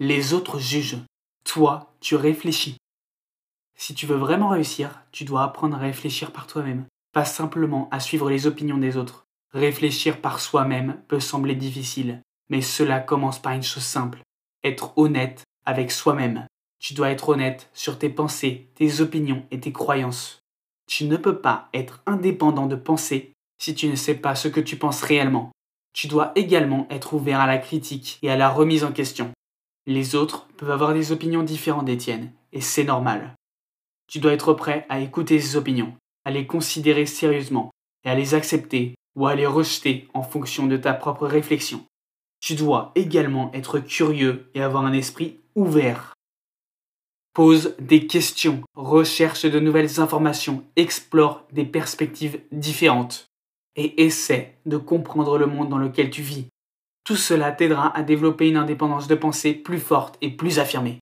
Les autres jugent. Toi, tu réfléchis. Si tu veux vraiment réussir, tu dois apprendre à réfléchir par toi-même, pas simplement à suivre les opinions des autres. Réfléchir par soi-même peut sembler difficile, mais cela commence par une chose simple, être honnête avec soi-même. Tu dois être honnête sur tes pensées, tes opinions et tes croyances. Tu ne peux pas être indépendant de penser si tu ne sais pas ce que tu penses réellement. Tu dois également être ouvert à la critique et à la remise en question. Les autres peuvent avoir des opinions différentes des tiennes, et c'est normal. Tu dois être prêt à écouter ces opinions, à les considérer sérieusement, et à les accepter ou à les rejeter en fonction de ta propre réflexion. Tu dois également être curieux et avoir un esprit ouvert. Pose des questions, recherche de nouvelles informations, explore des perspectives différentes et essaie de comprendre le monde dans lequel tu vis. Tout cela t'aidera à développer une indépendance de pensée plus forte et plus affirmée.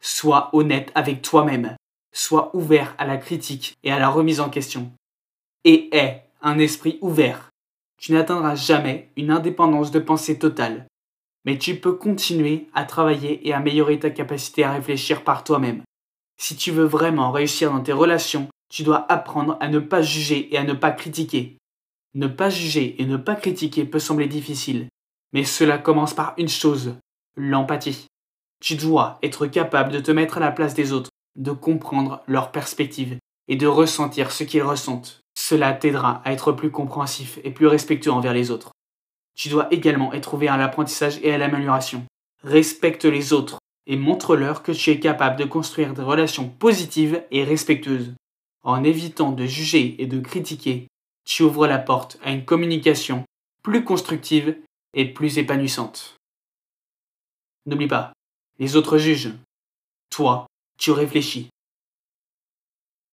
Sois honnête avec toi-même, sois ouvert à la critique et à la remise en question. Et aie un esprit ouvert. Tu n'atteindras jamais une indépendance de pensée totale, mais tu peux continuer à travailler et améliorer ta capacité à réfléchir par toi-même. Si tu veux vraiment réussir dans tes relations, tu dois apprendre à ne pas juger et à ne pas critiquer. Ne pas juger et ne pas critiquer peut sembler difficile, mais cela commence par une chose, l'empathie. Tu dois être capable de te mettre à la place des autres, de comprendre leur perspective et de ressentir ce qu'ils ressentent. Cela t'aidera à être plus compréhensif et plus respectueux envers les autres. Tu dois également être ouvert à l'apprentissage et à l'amélioration. Respecte les autres et montre-leur que tu es capable de construire des relations positives et respectueuses. En évitant de juger et de critiquer, tu ouvres la porte à une communication plus constructive et plus épanouissante. N'oublie pas, les autres jugent. Toi, tu réfléchis.